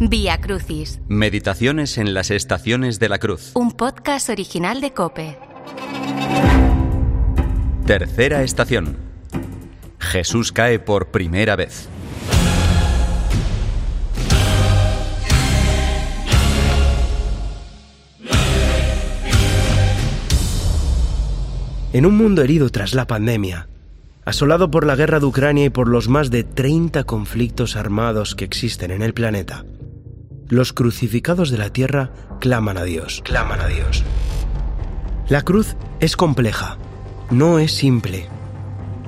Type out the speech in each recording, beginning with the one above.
Vía Crucis, Meditaciones en las estaciones de la cruz. un podcast original de Cope. Tercera estación. Jesús cae por primera vez. En un mundo herido tras la pandemia, asolado por la guerra de Ucrania y por los más de 30 conflictos armados que existen en el planeta, los crucificados de la tierra claman a Dios, claman a Dios. La cruz es compleja, no es simple.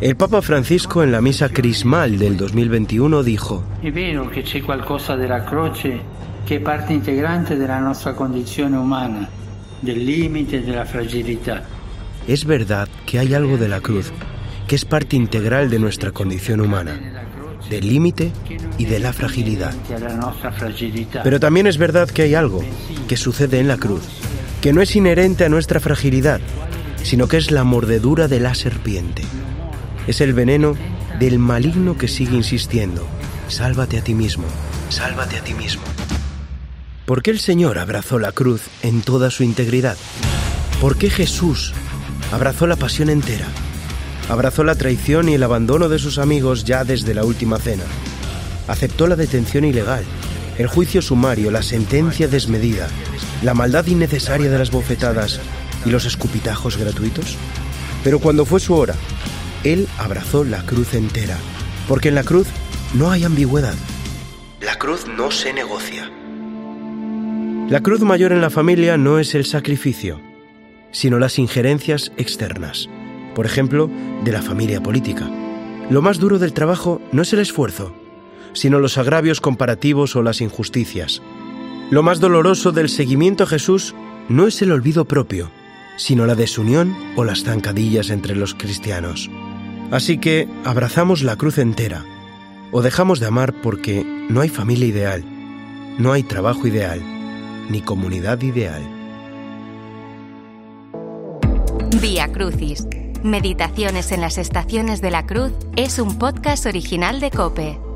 El Papa Francisco en la misa crismal del 2021 dijo, È vero che c'è qualcosa della croce che è parte integrante della nostra condizione umana, del della es verdad que hay algo de la cruz que es parte integral de nuestra condición humana, del límite y de la fragilidad. Pero también es verdad que hay algo que sucede en la cruz, que no es inherente a nuestra fragilidad, sino que es la mordedura de la serpiente. Es el veneno del maligno que sigue insistiendo, sálvate a ti mismo, sálvate a ti mismo. ¿Por qué el Señor abrazó la cruz en toda su integridad? ¿Por qué Jesús abrazó la pasión entera? Abrazó la traición y el abandono de sus amigos ya desde la última cena. Aceptó la detención ilegal, el juicio sumario, la sentencia desmedida, la maldad innecesaria de las bofetadas y los escupitajos gratuitos. Pero cuando fue su hora, Él abrazó la cruz entera, porque en la cruz no hay ambigüedad. La cruz no se negocia. La cruz mayor en la familia no es el sacrificio, sino las injerencias externas, por ejemplo, de la familia política. Lo más duro del trabajo no es el esfuerzo, sino los agravios comparativos o las injusticias. Lo más doloroso del seguimiento a Jesús no es el olvido propio, sino la desunión o las zancadillas entre los cristianos. Así que abrazamos la cruz entera, o dejamos de amar porque no hay familia ideal, no hay trabajo ideal, ni comunidad ideal. Vía Crucis, Meditaciones en las estaciones de la cruz es un podcast original de Cope.